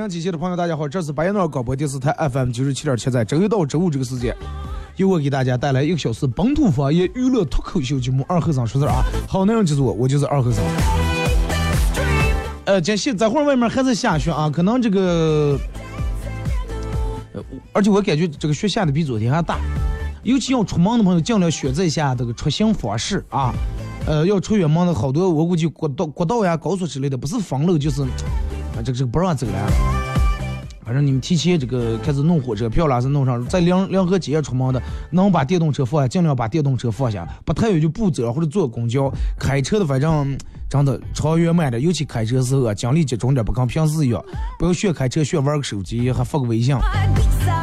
阳机器的朋友，大家好，这是白彦淖尔广播电视台 FM 九十七点七，在周一到周五这个时间，由我给大家带来一个小时本土方言娱乐脱口秀节目《二和尚说事儿》啊，好内容就是我，我就是二和尚。呃，今现在会儿外面还在下雪啊，可能这个，而且我感觉这个雪下的比昨天还大，尤其要出门的朋友，尽量选择一下这个出行方式啊，呃，要出远门的好多，我估计国道、国道呀、高速之类的，不是封路就是。这个这个不让走了，反正你们提前这个开始弄火车票了，是弄上，在两两河街出门的，能把电动车放下，尽量把电动车放下，不太远就不走或者坐公交。开车的反正真的长远慢点，尤其开车时候啊，精力集中点，不跟平时一样，不要学开车学玩个手机，还发个微信。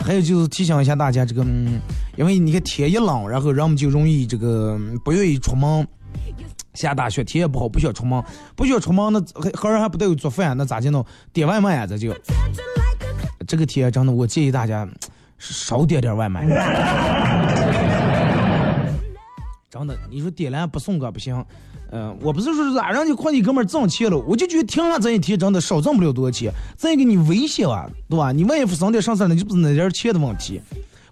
还有就是提醒一下大家，这个因为你看天一冷，然后人们就容易这个不愿意出门。下大雪，天也不好，不想出门，不想出门，那还人还不得有做饭，那咋就弄？点外卖啊，这就。这个天真的，我建议大家少点点外卖。真的，你说点了不送个不行。嗯，我不是说咋让你快递哥们挣钱了，我就觉得停了这一天真的少挣不了多少钱。再给你威胁啊，对吧？你万一发生点啥事那就不是那点钱的问题。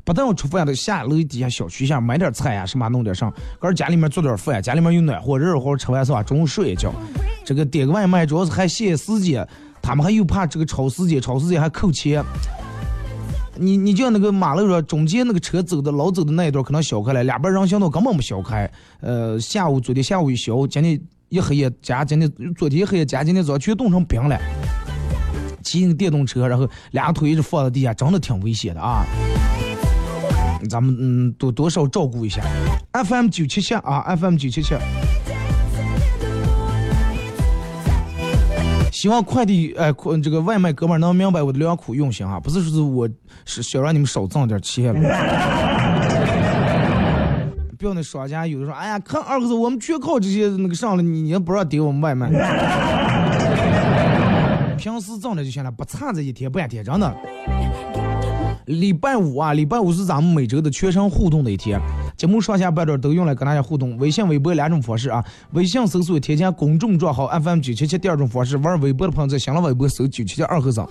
不但要吃饭，得下楼底下小区下买点菜呀，什么弄点上，搁家里面做点饭，家里面有暖和，热乎，吃完是吧？中午睡一觉。这个点个外卖主要是还限时间，他们还又怕这个超时间，超时间还扣钱。你你就像那个马路上中间那个车走的老走的那一段可能小开了，两边人行道根本没小开。呃，下午昨天下午一小，今天一黑夜加，今天昨天黑夜加，今天早上全冻成冰了。骑那个电动车，然后俩腿一直放在地下，真的挺危险的啊！咱们嗯多多少照顾一下。FM 九七七啊，FM 九七七。希望快递哎，这个外卖哥们能明白我的良苦用心啊！不是说是我是想让你们少挣点钱。不要那商家有的说，哎呀，看二哥子，我们全靠这些那个上了，你也不让点我们外卖。平时挣的就行了，不差这一天半天，真的。礼拜五啊，礼拜五是咱们每周的全程互动的一天。节目上下半段都用来跟大家互动，微信、微博两种方式啊。微信搜索添加公众账号 FM 九七七，第二种方式玩微博的朋友在新浪微博搜九七七二和尚。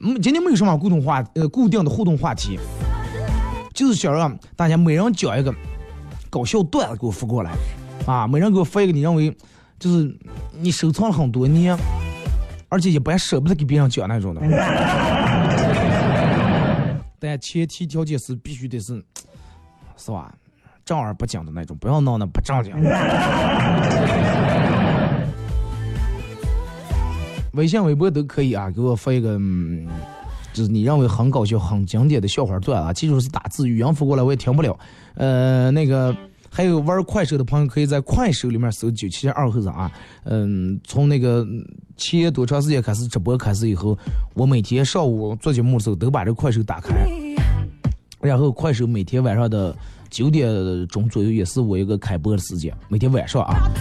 嗯，今天没有什么互动话呃固定的互动话题，就是想让大家每人讲一个搞笑段子给我发过来啊，每人给我发一个你认为就是你收藏了很多年，而且一般舍不得给别人讲那种的。但前提条件是必须得是，是吧？正儿八经的那种，不要闹那不正经。微信、微博都可以啊，给我发一个，嗯、就是你认为很搞笑、很经典的笑话段啊。记住是打字，语音发过来我也听不了。呃，那个还有玩快手的朋友，可以在快手里面搜九七二后生啊。嗯，从那个前多长时间开始直播开始以后，我每天上午做节目的时候都把这个快手打开，然后快手每天晚上的。九点钟左右也是我一个开播的时间，每天晚上啊。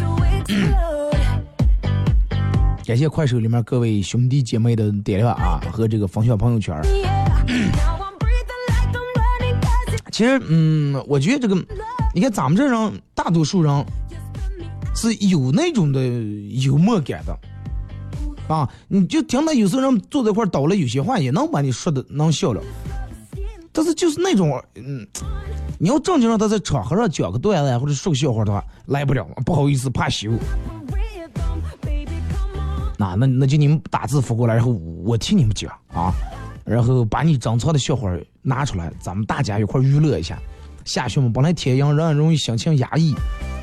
感谢快手里面各位兄弟姐妹的点亮啊和这个分享朋友圈。其实，嗯，我觉得这个，你看咱们这人大多数人是有那种的幽默感的啊，你就听他有时候人坐在一块倒了有些话，也能把你说的能笑了。但是就是那种，嗯，你要正经让他在场合上讲个段子或者说个笑话的话，来不了，不好意思，怕羞。那那那就你们打字发过来，然后我替你们讲啊，然后把你珍藏的笑话拿出来，咱们大家一块娱乐一下。下雪嘛，本来天阴，人容易心情压抑，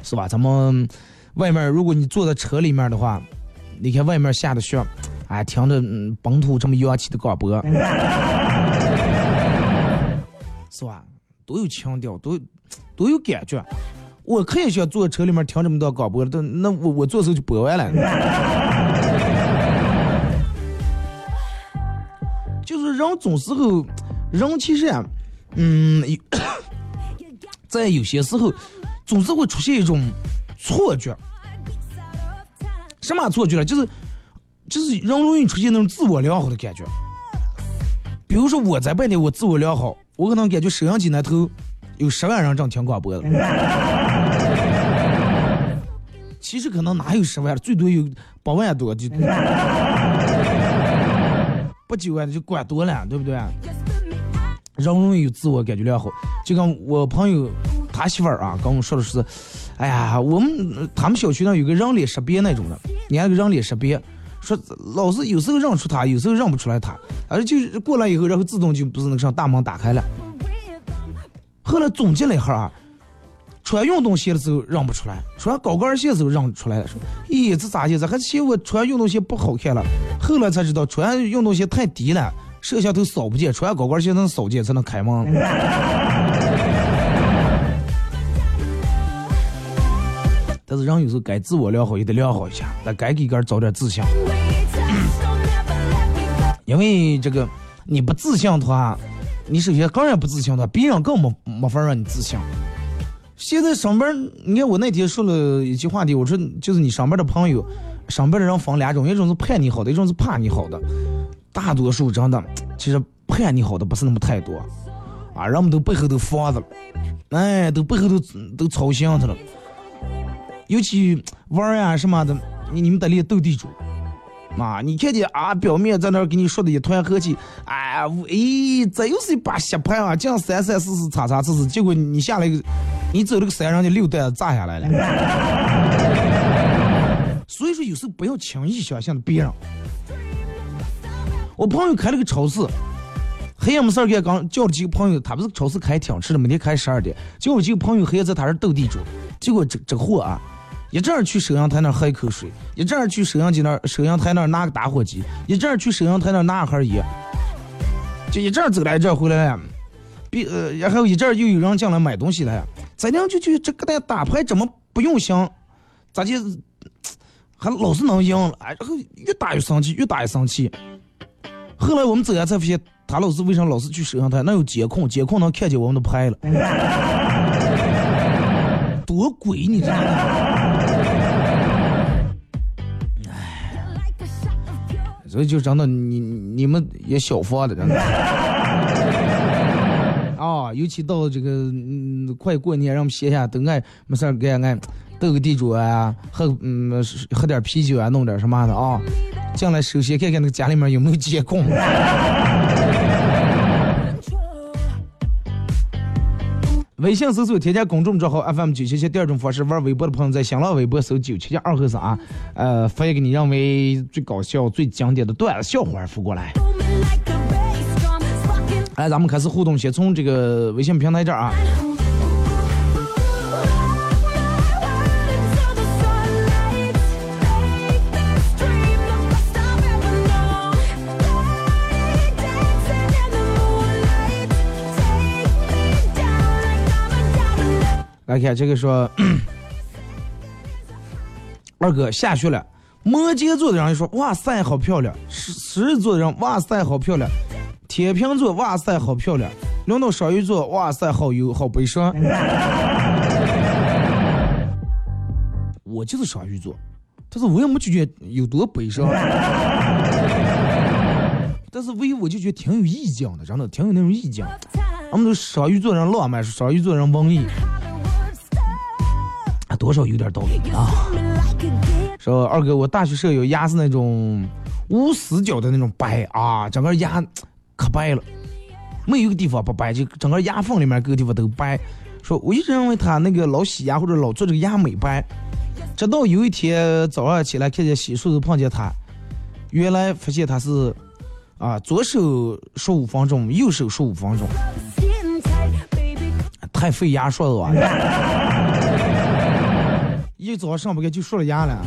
是吧？咱们外面，如果你坐在车里面的话，你看外面下的雪，哎，听着本土这么洋气的广播。是吧？多有腔调，多，多有感觉。我可以想坐车里面听这么多广播，但那我我坐车就播完了。就是人总时候，人其实啊，嗯，在有些时候总是会出现一种错觉。什么错觉了？就是就是人容易出现那种自我良好的感觉。比如说我在外面，我自我良好。我可能感觉摄像机那头有十万人正听广播的，其实可能哪有十万，最多有八万多，就不九万就管多了，对不对？人容易有自我感觉良好，就跟我朋友他媳妇儿啊，跟我说的是，哎呀，我们他们小区那有个人脸识别那种的，你那个人脸识别。说老是有时候认出他，有时候认不出来他，而就过来以后，然后自动就不是那个上大门打开了。后来总结了一下啊，穿运动鞋的时候认不出来，穿高跟鞋的时候认出来了。说，咦，这咋意思？还嫌我穿运动鞋不好看了？后来才知道，穿运动鞋太低了，摄像头扫不见，穿高跟鞋能扫见才能开门。但是人有时候该自我良好也得良好一下，那该给个人找点自信。因为这个你不自信的话，你首先个人不自信的话，别人更没没法让你自信。现在上班，你看我那天说了一句话的，我说就是你上班的朋友，上班的人分两种，一种是盼你好的，一种是怕你好的。大多数真的，其实盼你好的不是那么太多，啊，人们都背后都防着了，哎，都背后都都操心他了。尤其玩呀什么的，你你们得练斗地主，啊，你看见啊，表面在那儿给你说的一团和气，哎，哎，这又是一把血牌啊，这样三三四四，叉叉四四，结果你下来，你走了个三，人家六弹炸下来了。所以说，有时候不要轻易相信别人。我朋友开了个超市，黑夜没事儿干，刚叫了几个朋友，他不是超市开挺迟的，每天开十二点，叫了几个朋友黑夜在他这斗地主，结果这这货啊，一阵儿去收银台那儿喝一口水，一阵儿去收银机那儿收银台那儿拿个打火机，一阵儿去收银台那儿拿盒烟，就一阵儿走来一阵儿回来了，比呃，然后一阵儿又有人进来买东西了，咱俩就就这个的打牌怎么不用心，咋就还老是能赢了？哎，然后越打越生气，越打越生气。后来我们走下才发现，他老师为啥老是去摄像台？那有监控，监控能看见我们的拍了，多鬼你知道吗？哎，所以就真的你你们也小放的真的。啊，尤其到这个嗯快过年，让我们歇下都爱没事儿干爱斗个地主啊，喝嗯喝点啤酒啊，弄点什么的啊。进来首先看看那个家里面有没有监控。微信搜索添加公众账号 FM 九七七，第二种方式玩微博的朋友在新浪微博搜九七七二和三，呃，发一个你认为最搞笑、最经典的段子笑话发过来。来，咱们开始互动，先从这个微信平台这儿啊。来看这个说，二哥下去了。摩羯座的人说：“哇塞，好漂亮。”狮狮子座的人：“哇塞，好漂亮。”天平座：“哇塞，好漂亮。”轮到双鱼座：“哇塞，好忧，好悲伤。”我就是双鱼座，但是我也没觉得有多悲伤。但是唯一我就觉得挺有意境的，真的挺有那种意境。我们都双鱼座人浪漫，双鱼座人文艺。多少有点道理啊！说二哥，我大学舍友牙是那种无死角的那种白啊，整个牙可白了，没有一个地方不白，就整个牙缝里面各个地方都白。说我一直认为他那个老洗牙或者老做这个牙美白，直到有一天早上起来看见洗漱时碰见他，原来发现他是啊左手十五分钟，右手十五分钟，太费牙刷了吧。一早上不该就说了牙了。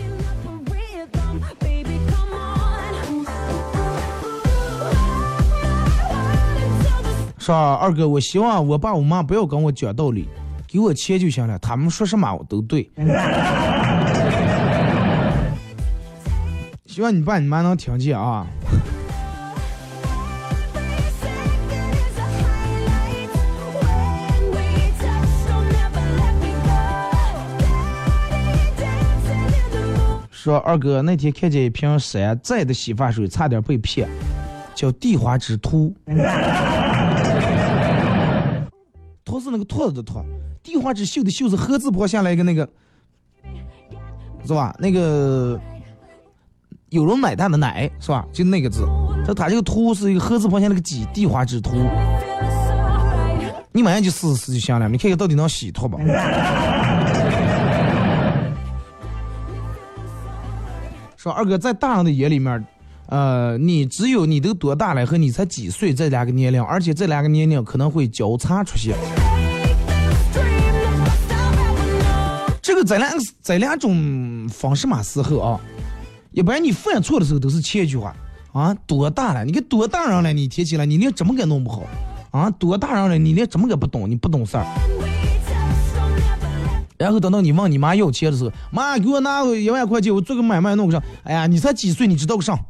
说二哥，我希望我爸我妈不要跟我讲道理，给我钱就行了，他们说什么我都对。希望你爸你妈能听见啊。说二哥那天看见一瓶山寨的洗发水，差点被骗，叫地花之徒，徒是那个兔子的秃，地花之秀的秀是禾字旁下来一个那个，是吧？那个有了奶蛋的奶是吧？就那个字，他他这个图是一个禾字旁下那个鸡，地花之徒，你马上就试试就行了，你看看到底能洗脱不？说二哥在大人的眼里面，呃，你只有你都多大了和你才几岁这两个年龄，而且这两个年龄可能会交叉出现。这个这两这两种方式嘛时候啊，一般你犯错的时候都是前一句话啊，多大了？你个多大人了？你提起来，你连怎么个弄不好啊？多大人了？你连怎么个不懂？你不懂事儿。然后等到你问你妈要钱的时候，妈给我拿一万块钱，我做个买卖弄个啥？哎呀，你才几岁，你知道个啥？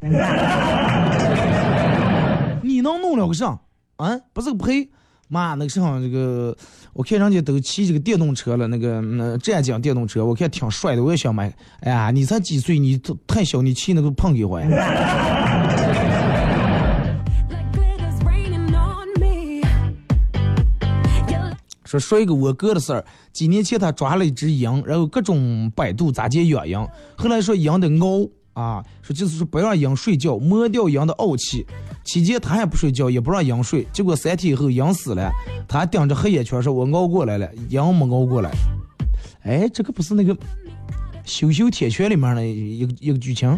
你能弄了个啥？啊，不是个赔？妈，那个啥，这个我看人家都骑这个电动车了，那个那湛江电动车，我看挺帅的，我也想买。哎呀，你才几岁，你太小，你骑那个碰给我说说一个我哥的事儿，几年前他抓了一只羊，然后各种百度咋解养羊，后来说羊的熬啊，说就是说不让羊睡觉，磨掉羊的傲气。期间他还不睡觉，也不让羊睡，结果三天以后羊死了，他还盯着黑眼圈说：“我熬过来了，羊没熬过来。”哎，这个不是那个《羞羞铁拳》里面的一个一个剧情。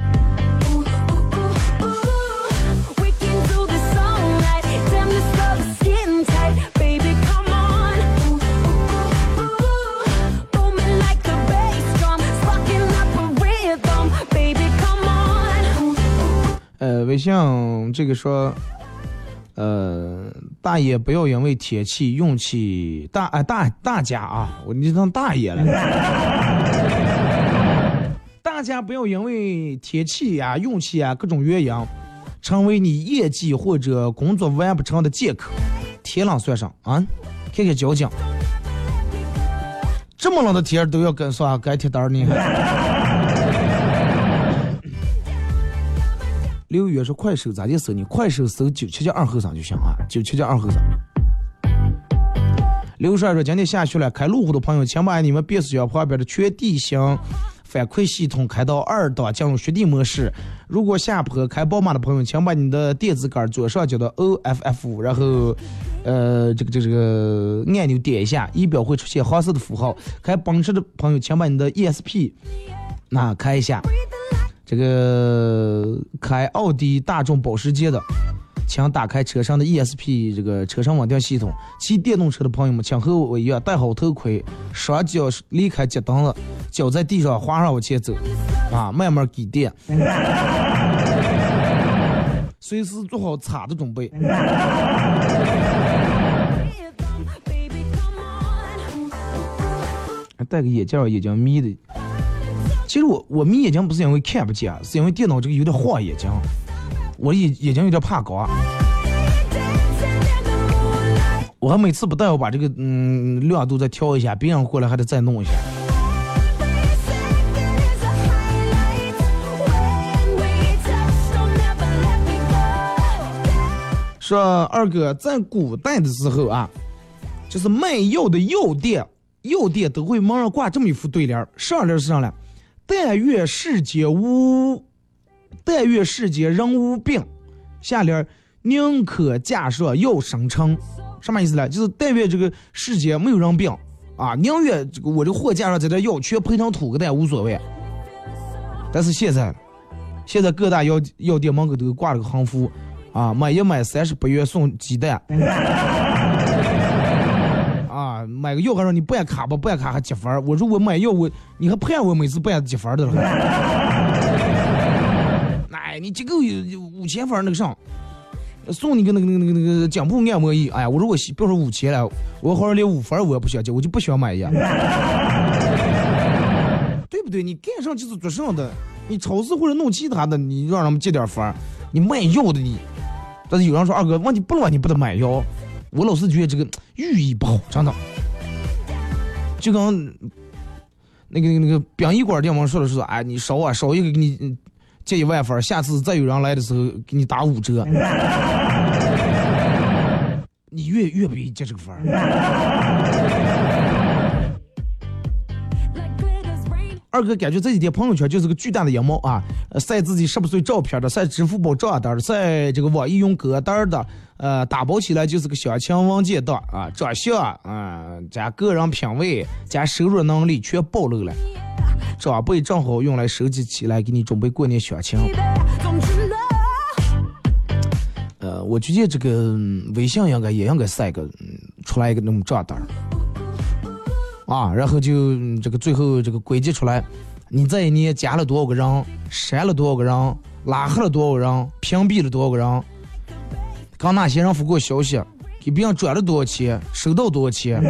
微信这个说，呃，大爷不要因为天气运气大啊大大家啊，我你当大爷了。大家不要因为天气呀、运气啊各种原因，成为你业绩或者工作完不成的借口。天冷算上啊，看看交警，这么冷的天都要跟上该贴单呢。刘月说快手咋的搜你？快手搜九七七二后生就行啊，九七七二后生。刘帅说今天下雪了，开路虎的朋友，请把你们变速箱旁边的全地形反馈系统开到二档，进入雪地模式。如果下坡开宝马的朋友，请把你的电子杆左上角的 OFF，然后，呃，这个这个这个按钮点一下，仪表会出现黄色的符号。开奔驰的朋友，请把你的 ESP 那开一下。这个开奥迪、大众、保时捷的，请打开车上的 ESP 这个车上稳定系统。骑电动车的朋友们，请和我一样戴好头盔，双脚离开脚蹬子，脚在地上滑上往前走，啊，慢慢给电，随时做好擦的准备。戴个眼镜，眼睛眯的。其实我我眯眼睛不是因为看不见，是因为电脑这个有点晃眼睛，我眼眼睛有点怕高。我还每次不但要把这个嗯亮度再调一下，别人过来还得再弄一下。说二哥在古代的时候啊，就是卖药的药店，药店都会门上挂这么一副对联上联是啥呢？但愿世间无，但愿世间人无病。下联宁可架设药生成，什么意思呢？就是但愿这个世间没有人病啊，宁愿这个我这货架上在这药全赔成土个蛋无所谓。但是现在，现在各大药药店门口都挂了个横幅。啊，买一买三十八元送鸡蛋。买个药还让你办卡吧，办卡还积分儿我如果买药，我你还骗我每次办积分儿的了。哎，你这个有五千分那个上，送你个那个那个那个那个颈部按摩仪。哎呀，我如果别说五千了，我好像连五分我也不想交，我就不想买呀。对不对？你干上就是做上的，你超市或者弄其他的，你让他们借点分你卖药的你。但是有人说二哥，问题不乱，你不得买药。我老是觉得这个寓意不好，真的。就跟那个那个那个殡仪馆店方说的是，哎，你少啊，少一个给你借一万分，下次再有人来的时候给你打五折。你越越不愿意接这个分。二哥感觉这几天朋友圈就是个巨大的羊毛啊！晒自己十八岁照片的，晒支付宝账单的，晒这个网易云歌单的，呃，打包起来就是个相亲文件档啊！长相啊，加个人品味，加收入能力全暴露了，长辈正好用来收集起来，给你准备过年相亲。呃，我觉得这个微信应该也应该晒个出来一个那种账单。啊，然后就这个最后这个归结出来，你这一年加了多少个人，删了多少个人，拉黑了多少人，屏蔽了多少个人，刚哪些人发过消息，给别人转了多少钱，收到多少钱，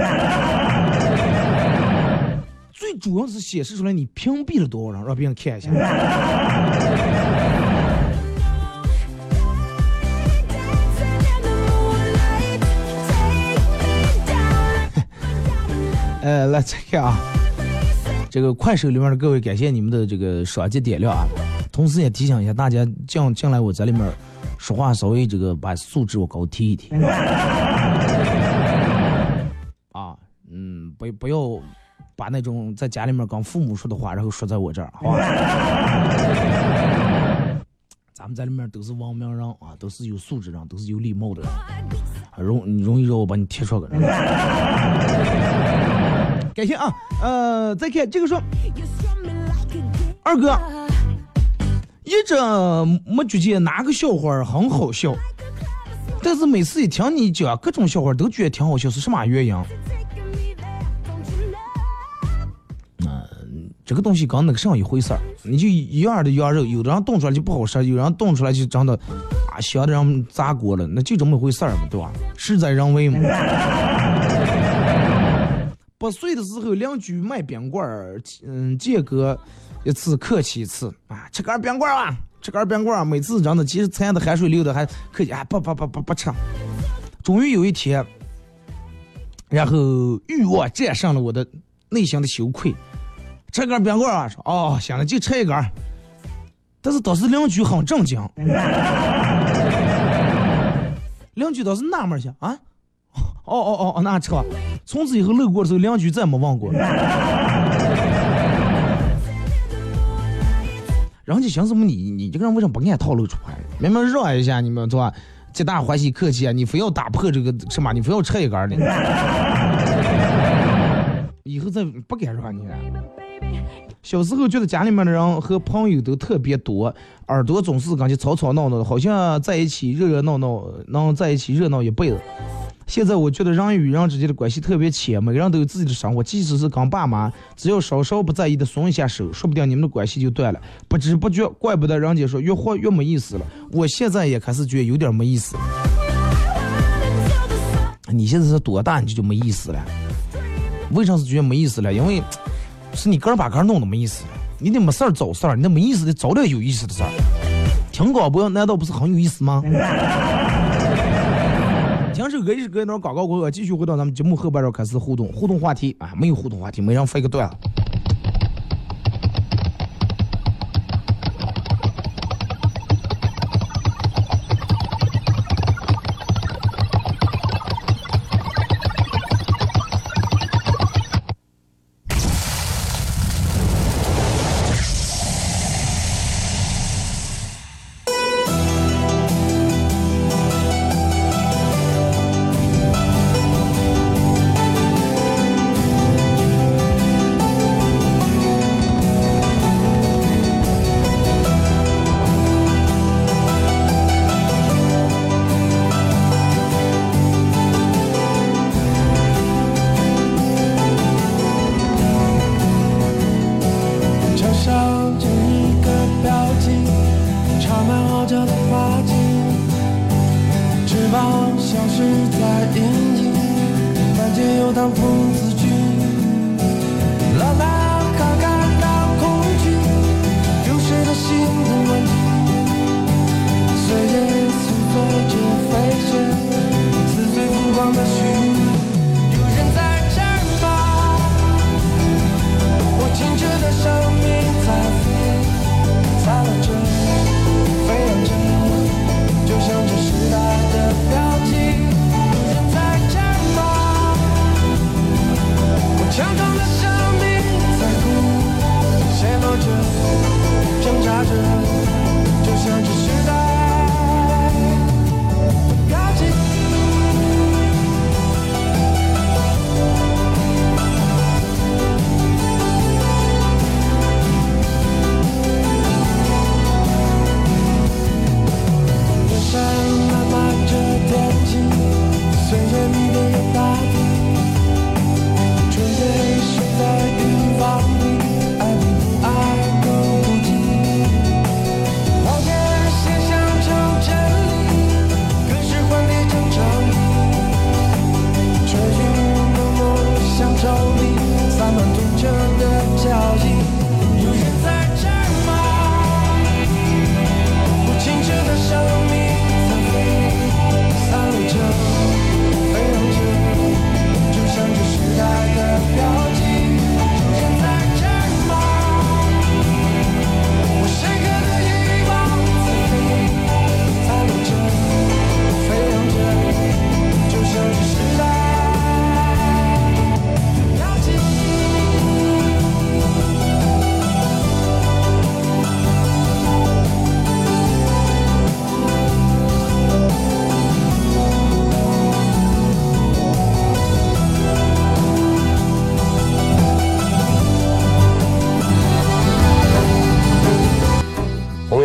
最主要是显示出来你屏蔽了多少人，让别人看一下。呃，来再看啊，这个快手里面的各位，感谢你们的这个双击点亮啊，同时也提醒一下大家，进进来我在里面说话稍微这个把素质我高提一提。啊，嗯，不不要把那种在家里面跟父母说的话，然后说在我这儿，好吧？咱们在里面都是文明人啊，都是有素质人，都是有礼貌的人，容容易让我把你踢出个人。感谢啊，呃，再看这个说，二哥，一直没觉得哪个笑话很好笑，但是每次一听你讲各种笑话，都觉得挺好笑，是什么原因？嗯，这个东西跟那个上一回事儿。你就一样的羊肉，有的人冻出来就不好吃，有人冻出来就真的啊香的让砸锅了，那就这么回事儿嘛，对吧？事在人为嘛。八岁的时候，邻居卖冰棍儿，嗯，见过一次客气一次啊，吃根冰棍儿啊，吃根冰棍儿。每次真的，其实馋的汗水流的还客气啊，不不不不不吃。终于有一天，然后欲望战胜了我的内心的羞愧，吃根冰棍儿啊，说哦，行了，就吃一根。但是当时邻居很震惊，邻居当时纳闷儿想啊。哦哦哦，那车，从此以后路过的时候，邻居再没问过。人家想什么你你这个人为什么不按套路出牌？明明让一下你们，是吧？皆大欢喜客气啊，你非要打破这个什么？你非要吃一根的。以后再不敢让你了。小时候觉得家里面的人和朋友都特别多，耳朵总是感觉吵吵闹闹的，好像在一起热热闹闹，能在一起热闹一辈子。现在我觉得人与人之间的关系特别浅，每个人都有自己的生活，即使是跟爸妈，只要稍稍不在意的松一下手，说不定你们的关系就断了。不知不觉，怪不得人家说越活越没意思了。我现在也开始觉得有点没意思。你现在是多大你就就没意思了？为啥是觉得没意思了？因为是你个人把个人弄的没意思了。你得没事找事儿，你那没意思的找点有意思的事儿。听广播难道不是很有意思吗？听首歌一首歌一段广告过后，继续回到咱们节目后半段开始互动，互动话题啊，没有互动话题，没人发一个段子。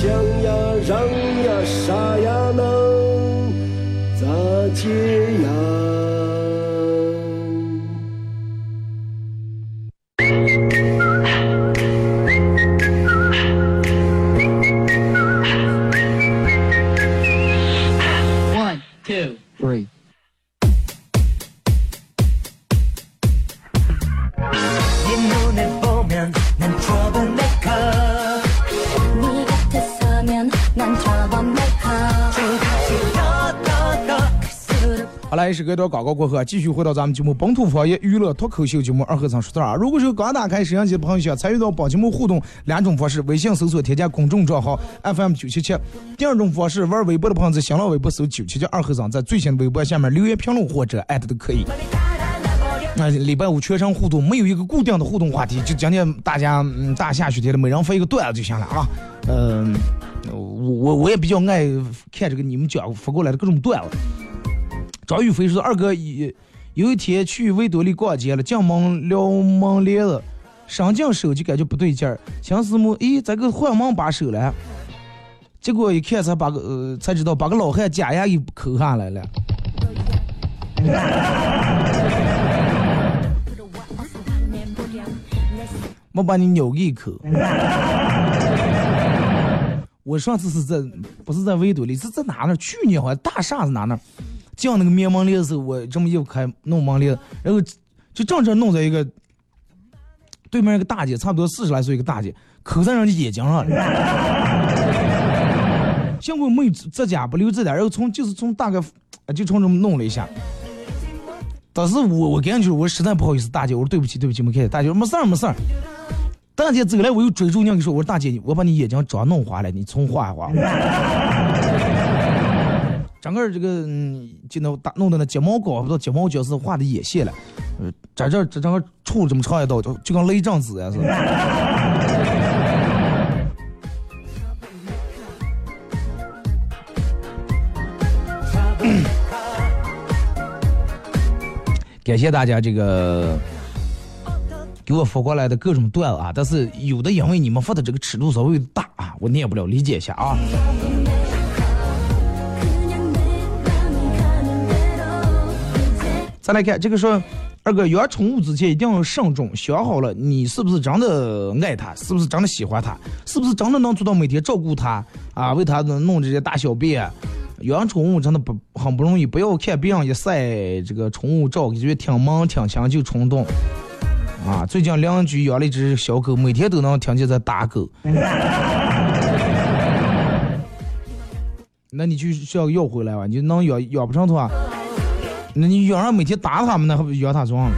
想，呀，让呀，啥呀，能咋解呀？哎呀，好呀，抢呀，让呀，杀呀，能咋接呀？来是隔段广告过后，继续回到咱们节目本土方言娱乐脱口秀节目二和尚说事儿啊。如果说刚打开摄像机的朋友，想参与到本节目互动，两种方式：微信搜索添加公众账号 FM 九七七；第二种方式，玩微博的朋友在新浪微博搜九七七二和尚，在最新的微博下面留言评论或者艾特都可以。那礼拜五全程互动，没有一个固定的互动话题，就今天大家嗯大下雪天的，每人发一个段子就行了啊。嗯，我我我也比较爱看这个你们讲发过来的各种段子。张宇飞说：“二哥，有有一天去维多利逛街了，进门撩门帘子，上进手就感觉不对劲儿，想思慕，咦，咋个换门把手了？结果一看才把个呃才知道把个老汉假牙给抠下来了。没把你咬一口。我上次是在不是在维多利，是在哪呢？去年好像大厦是哪呢？进那个面门帘的时候，我这么一开弄门帘，然后就正正弄在一个对面一个大姐，差不多四十来岁一个大姐，扣在人家眼睛上了。幸亏没有指甲，不留指甲，然后从就是从大概就从这么弄了一下。当时我我感觉我实在不好意思，大姐，我说对不起对不起，没看见。大姐说没事儿没事儿。大姐走来我又追住你说，我说大姐，我把你眼睛妆弄花了，你重画一画。整个这个嗯，就那打弄的那睫毛膏，不知道睫毛胶是画的眼线了，呃，在这这整个杵这么长一道，就就跟雷震子似的。感谢大家这个给我发过来的各种段子啊，但是有的因为你们发的这个尺度稍微大啊，我念不了，理解一下啊。再来看这个说，二哥养宠物之前一定要慎重，想好了你是不是真的爱它，是不是真的喜欢它，是不是真的能做到每天照顾它啊，为它弄这些大小便。养宠物真的不很不容易，不要看别人一晒这个宠物照，感觉挺萌挺强就冲动。啊，最近邻居养了一只小狗，每天都能听见在打狗。那你就需要要回来吧，你能养养不成的话。那你养上每天打他们，那还不养他壮了？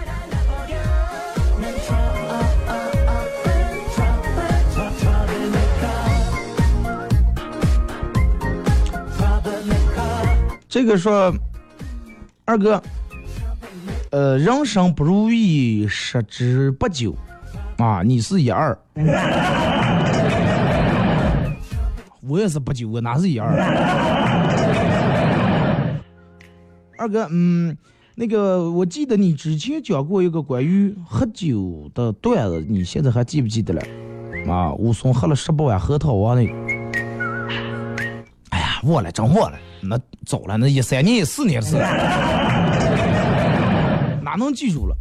这个说，二哥，呃，人生不如意十之八九，啊，你是一二，我也是八九，我哪是一二？二哥，嗯，那个我记得你之前讲过一个关于喝酒的段子，你现在还记不记得了？啊，武松喝了十八碗核桃王那个。哎呀，忘了，真忘了，那早了，那一三年、一四年的事，哪能记住了？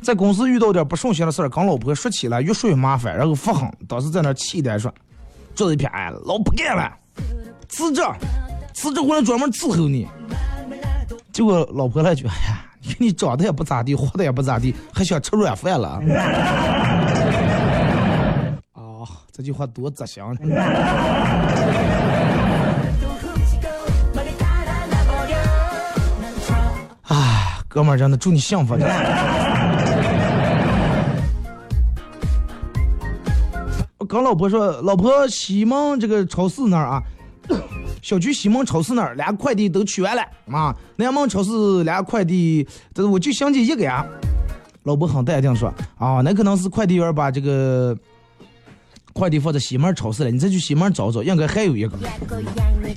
在公司遇到点不顺心的事，跟老婆说起来，越说越麻烦，然后发狠，当时在那气的说：“这一片，老不干了。”辞职，辞职回来专门伺候你。结果老婆来句：“哎呀，你看你长得也不咋地，活的也不咋地，还想吃软饭了？” 哦，这句话多扎心。啊，哥们儿，真的祝你幸福。我跟老婆说，老婆，西门这个超市那儿啊。小区西门超市那儿，俩快递都取完了啊。南门超市俩快递，但是我就想起一个呀。老婆很淡定说：“啊，那可能是快递员把这个快递放在西门超市了，你再去西门找找，应该还有一个。”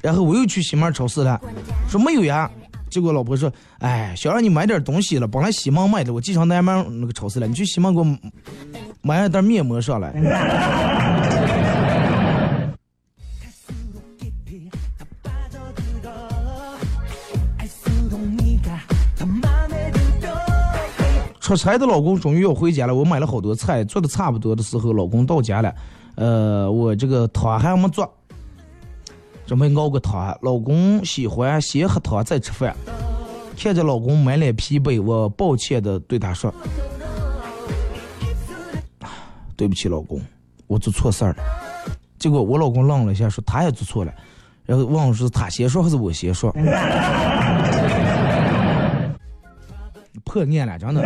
然后我又去西门超市了，说没有呀。结果老婆说：“哎，想让你买点东西了，本来西门卖的，我寄上南门那个超市了，你去西门给我买一袋面膜上来。”出差的老公终于要回家了，我买了好多菜，做的差不多的时候，老公到家了，呃，我这个汤还没做，准备熬个汤。老公喜欢先喝汤再吃饭，看着老公满脸疲惫，我抱歉的对他说：“对不起，老公，我做错事儿了。”结果我老公愣了一下，说他也做错了，然后问我是他先说还是我先说。破念了，真的。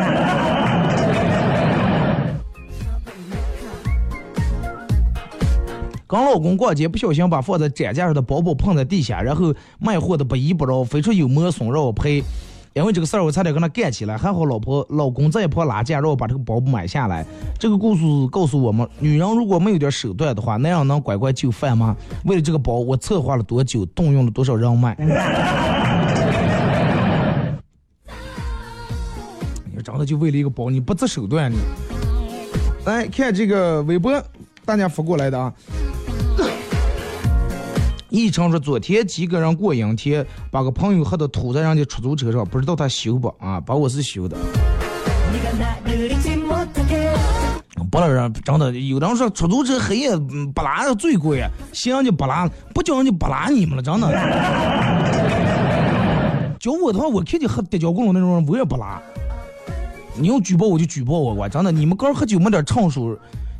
刚老公逛街不小心把放在展架上的包包碰在地下，然后卖货的不依不饶，非说有磨损让我赔。因为这个事儿，我差点跟他干起来，还好老婆老公在一旁拉架，让我把这个包买下来。这个故事告诉我们，女人如果没有点手段的话，那样能乖乖就范吗？为了这个包，我策划了多久，动用了多少人脉？真的就为了一个包，你不择手段你。来看这个微博，大家发过来的啊。一成说昨天几个人过阴天，把个朋友喝的吐在人家出租车上，不知道他修不啊？把我是修的。不了人，真的有人说出租车黑夜不拉最贵，行人家不拉，不叫人家不拉你们了，真的。叫我的话，我看见喝跌跤公路那种人，我也不拉。你要举报我就举报我，我真的，你们刚喝酒没点唱数，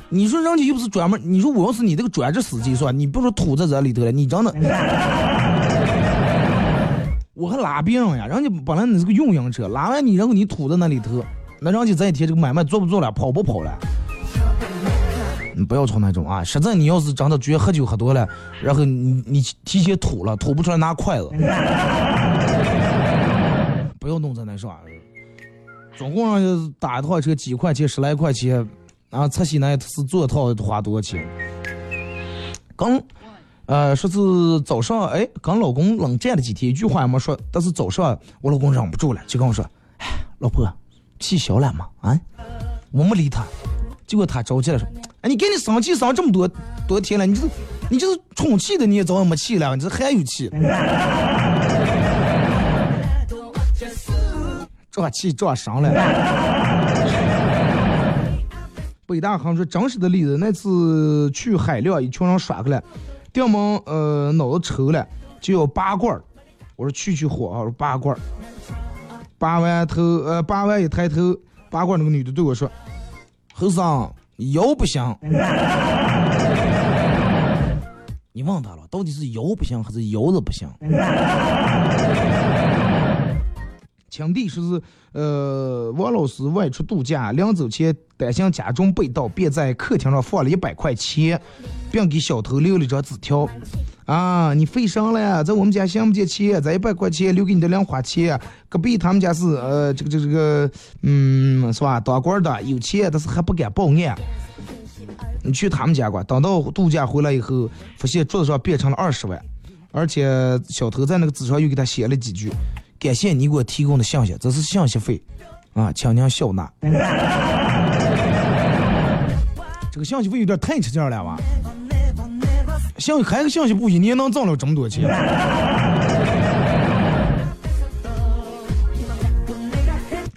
你说人家又不是专门，你说我要是你这个专职司机是吧？你不说吐在这里头了，你真的，我还拉病呀，人家本来你是个运营车，拉完你然后你吐在那里头，那人家这一天这个买卖做不做了，跑不跑了？你不要唱那种啊！实在你要是真的觉得喝酒喝多了，然后你你提前吐了，吐不出来拿筷子，不要弄在那啥。总共打一套车几块钱，十来块钱，啊，侧西那是做套花多少钱？刚，呃，说是早上，哎，跟老公冷战了几天，一句话也没说。但是早上我老公忍不住了，就跟我说：“哎，老婆，气消了嘛？”啊，我没理他。结果他着急了，说：“哎，你给你生气生这么多多天了，你这你这是充气的，你也早晚没气了，你这还有气。” 这气撞伤了。北大航说真实的例子，那次去海量，一群人耍过来，电门呃脑子抽了，就要拔罐儿。我说去去火，我说拔罐儿。拔完头呃拔完一抬头，拔罐那个女的对我说：“后生腰不行。”你问他了，到底是腰不行还是腰子不行？亲弟说是，呃，王老师外出度假，临走前担心家中被盗，便在客厅上放了一百块钱，并给小偷留了一张纸条。啊，你费神了，在我们家想不见钱，这一百块钱留给你的零花钱。隔壁他们家是，呃，这个这个这个，嗯，是吧？当官的有钱，但是还不敢报案。你去他们家吧，等到度假回来以后，发现桌子上变成了二十万，而且小偷在那个纸上又给他写了几句。感谢你给我提供的信息，这是信息费，啊，请您笑纳。这个信息费有点太吃劲了吧？信还个信息部一年能挣了这么多钱？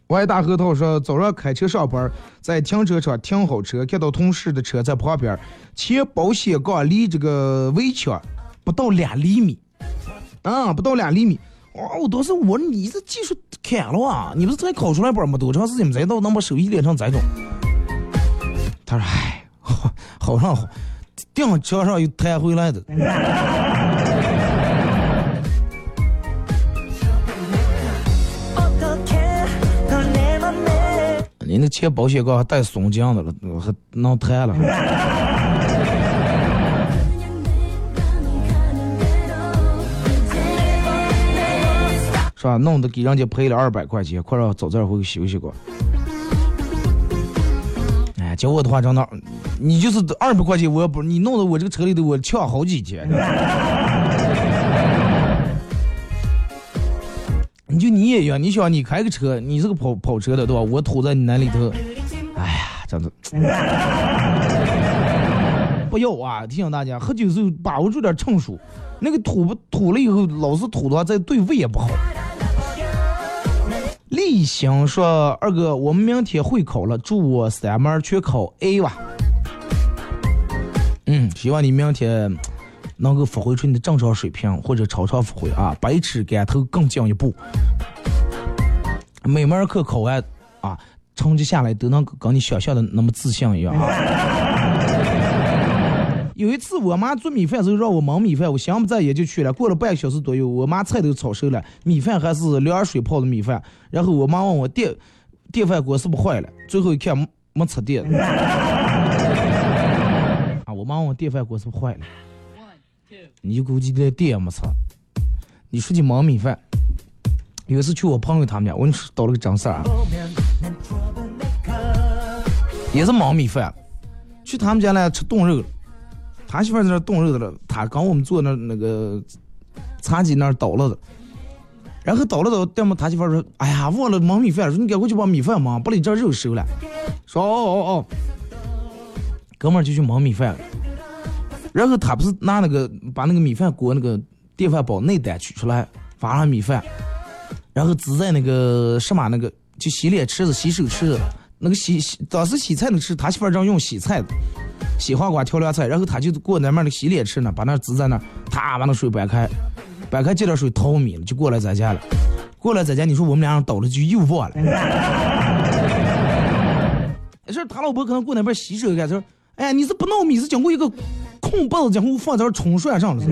外大核桃说，早上开车上班，在停车场停好车，看到同事的车在旁边，前保险杠离这个围墙不到两厘米，啊，不到两厘米。哇！我当时我你这技术砍了啊！你不是才考出来本没多长时间，才到能把手艺练成这种？他说：“哎，好好上好，钉车上又弹回来的。”你那前保险杠还带松浆的了，我还能弹了。是吧？弄得给人家赔了二百块钱，快让走这儿回去休息过。哎，叫我的话，真的，你就是二百块钱，我要不你弄得我这个车里头我呛好几天。你就你也一样，你想你开个车，你是个跑跑车的对吧？我吐在你那里头，哎呀，真的。不要啊！提醒大家，喝酒时候把握住点成熟，那个吐不吐了以后，老是吐的话，再对胃也不好。立行说：“二哥，我们明天会考了，祝我三门全考 A 吧。”嗯，希望你明天能够发挥出你的正常水平，或者超常发挥啊，百尺竿头更进一步。每门课考完啊，成绩下来都能跟你想象的那么自信一样啊。有一次，我妈做米饭的时候让我焖米饭，我心不在焉就去了。过了半个小时左右，我妈菜都炒熟了，米饭还是凉水泡的米饭。然后我妈问我电电饭锅是不是坏了，最后一看没没插电。啊，我妈问我电饭锅是不是坏了，你就估计连电也没插。你说起焖米饭，有一次去我朋友他们家，我跟你说到了个正事儿啊，也是焖米饭，去他们家来吃冻肉。他媳妇在那冻肉的了，他刚我们坐那那个茶几那儿倒了的，然后倒了倒，对么他媳妇说：“哎呀，忘了焖米饭，说你赶快去把米饭焖，把你这肉熟了。”说：“哦哦哦。”哥们儿就去焖米饭了，然后他不是拿那个把那个米饭锅那个电饭煲内胆取出来，放上米饭，然后只在那个什么那个就洗脸池子、洗手池子那个洗洗当时洗菜那个池，他媳妇正用洗菜的。西黄瓜调凉菜，然后他就过那面的洗脸池呢，把那支在那，他把那水搬开，搬开这点水淘米了，就过来咱家了。过来咱家，你说我们俩倒了就又忘了。没 事，他老婆可能过那边洗手干，他说：“哎呀，你是不闹米，是经过一个空包子，然后放在这冲涮上了。”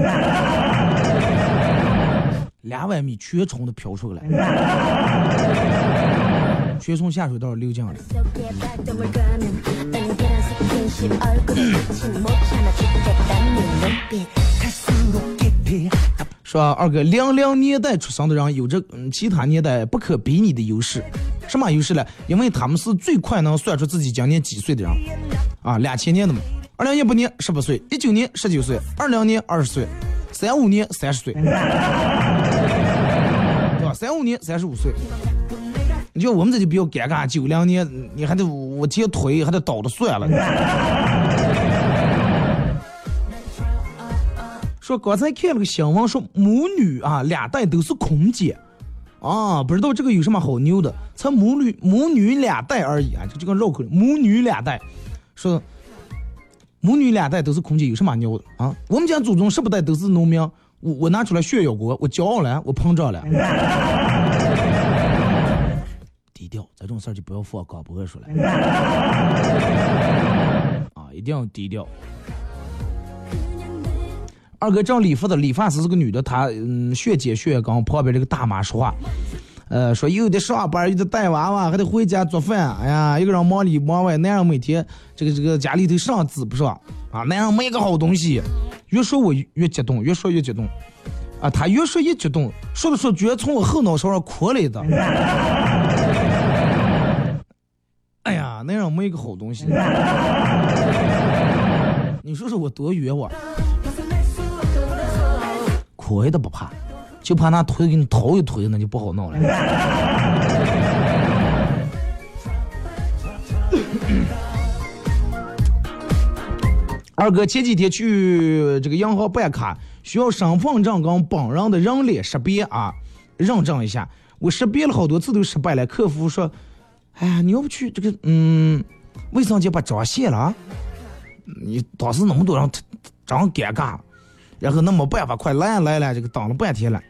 两碗米全冲的飘出来，全从下水道流进来。说二哥，零零年代出生的人有着嗯其他年代不可比拟的优势，什么优势呢？因为他们是最快能算出自己今年几岁的人啊！两千年的嘛，二零一八年十八岁，一九年十九岁，二零年二十岁，三五年三十岁，对吧？三五年三十五岁。你说我们这就比较尴尬，九两年你还得我接腿，还得倒着算了。说刚才看了个新闻，说母女啊两代都是空姐，啊不知道这个有什么好牛的，才母女母女两代而已啊，就这个绕口母女两代，说母女两代都是空姐有什么牛的啊？我们家祖宗十八代都是农民，我我拿出来炫耀过，我骄傲了，我膨胀了。低调，这种事儿就不要放广播出来。啊，一定要低调。二哥正理发的，理发师是个女的，她嗯，学姐学跟旁边这个大妈说话，呃，说又得上班，又得带娃娃，还得回家做饭。哎呀，一个人忙里忙外，男人每天这个这个家里头上子不上啊，男人没个好东西。越说我越激动，越说越激动。啊，他越说越激动，说着说着，居然从我后脑勺上哭来的。哎 呀，那样没个好东西。你说说我多冤枉，亏的不怕，就怕那腿给你掏一腿，那就不好弄了。二哥前几天去这个银行办卡，需要身份证跟本人的人脸识别啊，认证一下。我识别了好多次都失败了，客服说。哎呀，你要不去这个嗯，卫生间把章卸了？你当时那么多人，真尴尬。然后那没办法，快来来来，这个等了半天了，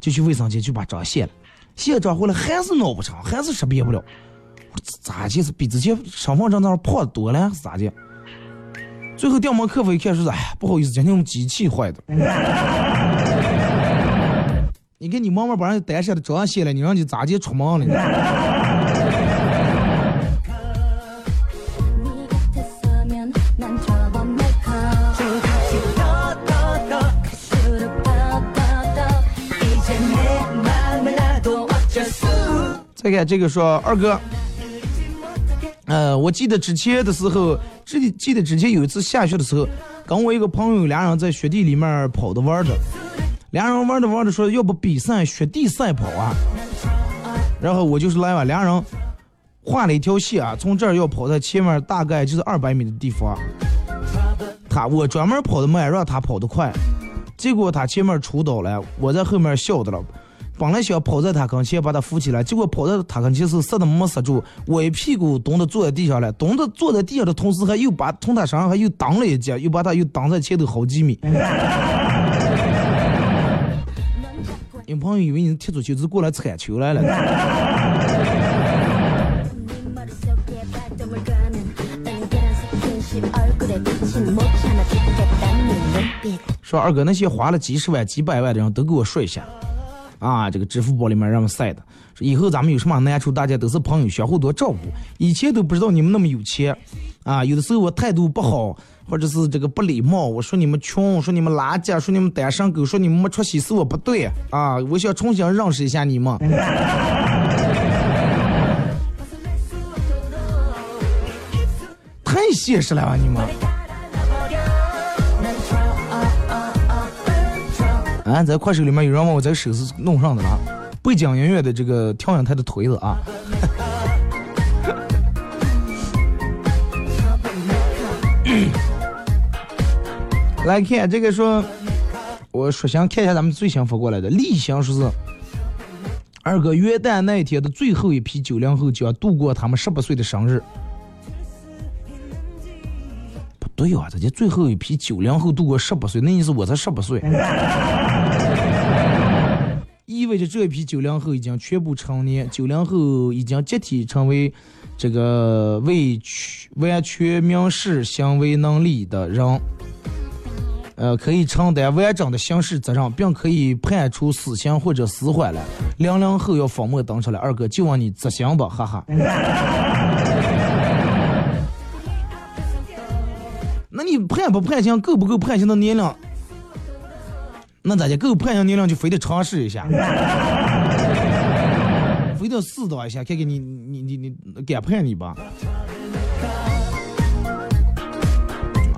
就去卫生间就把章卸了。卸章回来还是弄不成，还是识别不了。我咋的？是比之前身份证那破多了，是咋的？最后电门客服一看说是，哎，不好意思，今天我们机器坏的。你看你慢慢把人单身的章卸了，你让你咋地出门了？再看这个说二哥，呃，我记得之前的时候，记记得之前有一次下雪的时候，跟我一个朋友俩人在雪地里面跑的玩的，俩人玩的玩的说要不比赛雪地赛跑啊，然后我就是来吧，俩人画了一条线啊，从这儿要跑到前面大概就是二百米的地方，他我专门跑的慢，让他跑得快，结果他前面出倒了，我在后面笑的了。本来想跑在他跟前把他扶起来，结果跑在他跟前是刹都没刹住，我一屁股蹲的坐在地上了，蹲的坐在地上的同时还又把从他身上还又挡了一截，又把他又挡在前头好几米。有朋友以为你踢足球，是过来铲球来了。说二哥，那些花了几十万、几百万的人都给我说一下。啊，这个支付宝里面让我晒的，以后咱们有什么难处，大家都是朋友，相互多照顾。以前都不知道你们那么有钱，啊，有的时候我态度不好，或者是这个不礼貌，我说你们穷，说你们垃圾，说你们单身狗，说你们没出息，是我不对啊！我想重新认识一下你们。太现实了吧你们！啊，在快手里面有人问我这个手是弄上的了，背景音乐的这个调音台的腿子啊。来看这个说，我说想看一下咱们最新发过来的例行说是，二哥元旦那一天的最后一批九零后将度过他们十八岁的生日。所有啊，这就最后一批九零后度过十八岁，那意思我才十八岁。意味着这一批九零后已经全部成年，九零后已经集体成为这个未完全民事行为能力的人，呃，可以承担完整的刑事责任，并可以判处死刑或者死缓了。零零后要粉墨登出来，二哥就问你执行吧，哈哈。判不判刑，够不够判刑的年龄？那咋的？够判刑年龄就非得尝试一下，非得试到一下，看看你你你你敢判你吧？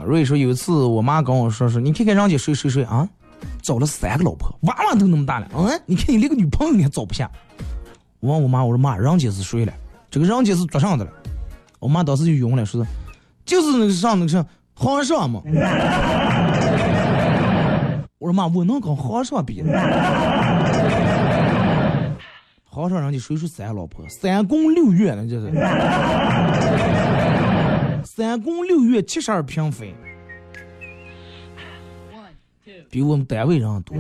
瑞说有一次我妈跟我说说，你看看人家谁谁谁啊，找了三个老婆，娃娃都那么大了，嗯，你看你连个女朋友你还找不下。我问我妈，我说妈，人家是谁了？这个人家是做啥的了。我妈当时就晕了，说是就是那个上那个上皇上嘛。我说妈，我能跟皇上比？皇上人家谁说三老婆？三宫六院呢？这是三宫六院七十二嫔妃，比我们单位人多。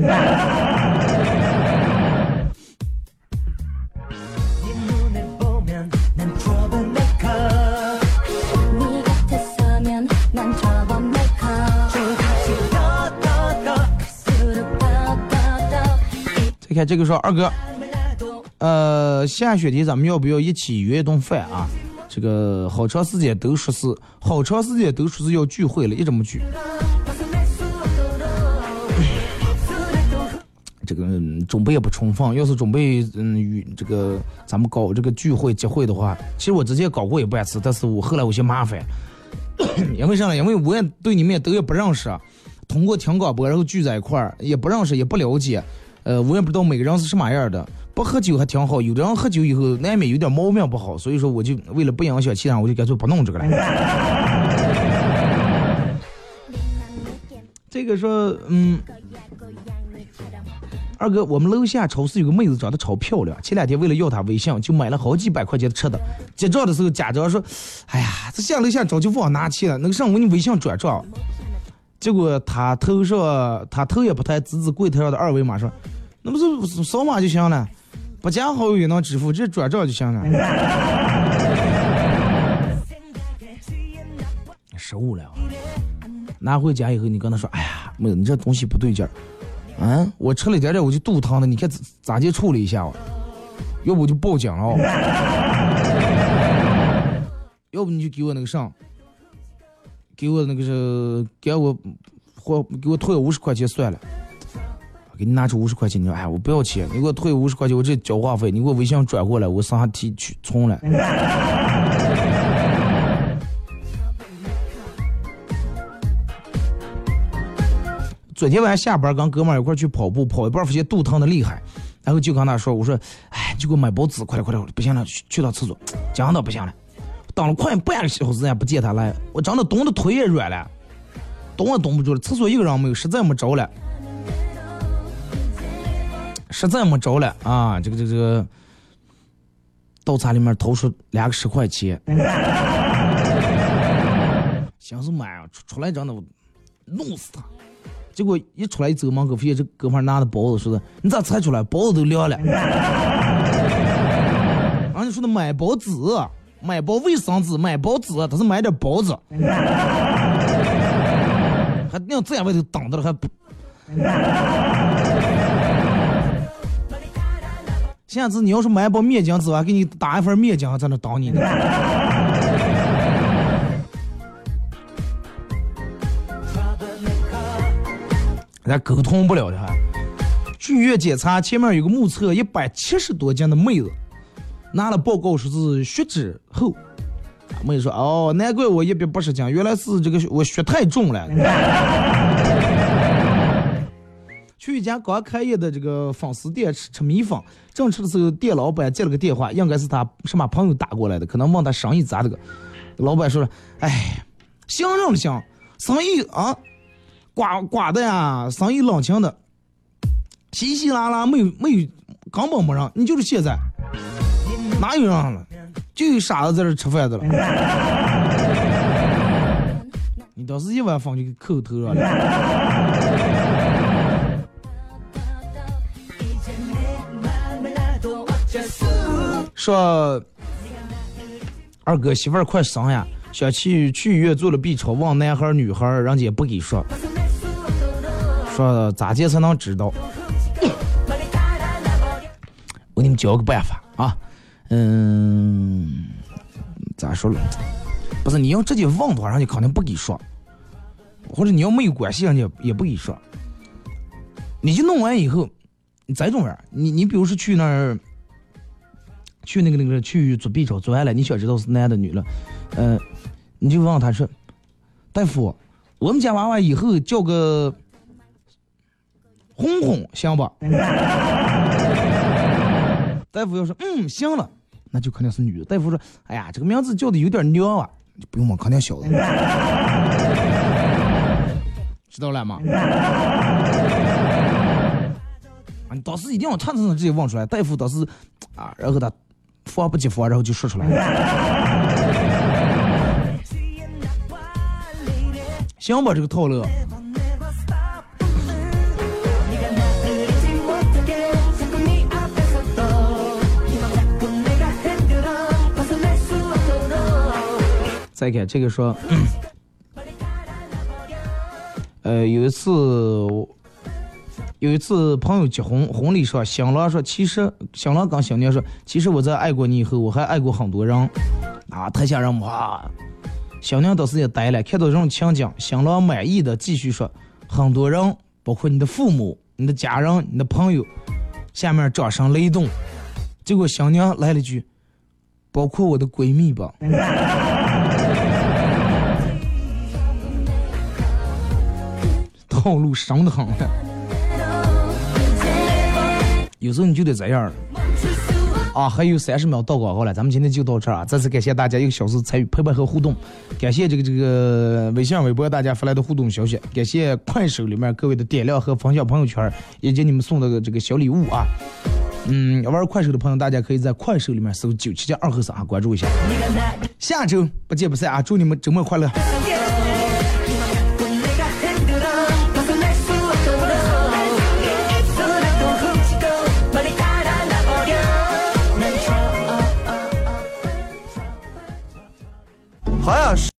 再看这个说二哥，呃，下雪天咱们要不要一起约一顿饭啊？这个好长时间都说是，好长时间都说是要聚会了，一直没聚。这个准备也不充分，要是准备嗯与这个咱们搞这个聚会结会的话，其实我之前搞过一半次，但是我后来我嫌麻烦，因为啥呢？因为我也对你们也都也不认识，通过听广播然后聚在一块儿，也不认识也不了解，呃，我也不知道每个人是什么样的。不喝酒还挺好，有的人喝酒以后难免有点毛病不好，所以说我就为了不影响其他人，我就干脆不弄这个了。这个说，嗯，二哥，我们楼下超市有个妹子长得超漂亮，前两天为了要她微信，就买了好几百块钱的吃的。结账的时候，家长说：“哎呀，这下楼下早就忘拿钱了，那个上我你微信转账。”结果他头上他头也不抬，指指柜台上的二维码说：“那不是扫码就行了。”不加好友也能支付，这转账就行了。失误了，拿回家以后，你跟他说：“哎呀，妹子，你这东西不对劲儿，啊，我吃了一点点我就肚疼了，你看咋咋地处理一下哦？要不我就报警了哦，要不你就给我那个上，给我那个是给我或给我退五十块钱算了。”给你拿出五十块钱，你说哎，我不要钱，你给我退五十块钱，我这交话费，你给我微信转过来，我上下提取存了。昨天晚上下班跟哥们一块去跑步，跑一半发现肚疼的厉害，然后就跟他说：“我说，哎，就给我买包纸，快点快点，不行了，去去趟厕所，讲的不行了。”等了快半个小时也不见他来，我真的冻得腿也软了，动也动不住了。厕所一个人没有，实在没招了，实在没招了啊！这个这个这个，倒茶里面掏出两个十块钱，想是买啊，出出来真的我弄死他。结果一出来一走门口，发现这哥们拿的包子，说的你咋才出来？包子都凉了。然后你说的买包子，买包卫生纸，买包纸，他是买点包子，还那样在外头挡着了，还不。下次你要是买包面巾纸，我还给你打一份面巾在那等你呢。咱沟通不了的还。去医院检查，前面有个目测一百七十多斤的妹子，拿了报告说是血脂厚。妹子说：“哦，难怪我一百八十斤，原来是这个我血太重了。”去一家刚开业的这个粉丝店吃吃米粉，正吃的时候，店老板接了个电话，应该是他什么朋友打过来的，可能问他生意咋的个。老板说了：“哎，行着了行，生意啊。”刮刮的呀，生意冷清的，稀稀拉拉，没有没有，根本没人。你就是现在，哪有人了？就有傻子在这吃饭的了。你倒是一碗饭就给扣头上了。说二哥媳妇儿快生呀，想去去医院做了 B 超，问男孩女孩，人家也不给说。说咋接才能知道？我给你们教个办法啊，嗯，咋说了？不是你要直接问的话，人家肯定不给说；或者你要没有关系，人家也不给说。你就弄完以后，你再种人，你你比如说去那儿，去那个那个去做 B 超做完了，你想知道是男的女的，嗯，你就问他说：“大夫，我们家娃娃以后叫个。”红红行不？大夫要说嗯行了，那就肯定是女的。大夫说哎呀，这个名字叫的有点娘啊，就不用问，肯定小的。知道了吗？啊，你当时一定要唱唱直接问出来。大夫当时啊，然后他防不及防，然后就说出来了。行吧，这个套路。再看这个说，呃，有一次，有一次朋友结婚，婚礼上新郎说，其实新郎跟新娘说，其实我在爱过你以后，我还爱过很多人，啊，太吓人了。新娘当时也呆了，看到这种情景，新郎满意的继续说，很多人，包括你的父母、你的家人、你的朋友，下面掌声雷动，结果新娘来了句，包括我的闺蜜吧。套路伤的很，有时候你就得这样啊！还有三十秒到广告了，咱们今天就到这儿啊！再次感谢大家一个小时参与陪伴和互动，感谢这个这个微信、微博大家发来的互动消息，感谢快手里面各位的点亮和分享朋友圈，以及你们送的这个小礼物啊！嗯，玩快手的朋友，大家可以在快手里面搜九七加二和三关注一下。下周不见不散啊！祝你们周末快乐！好呀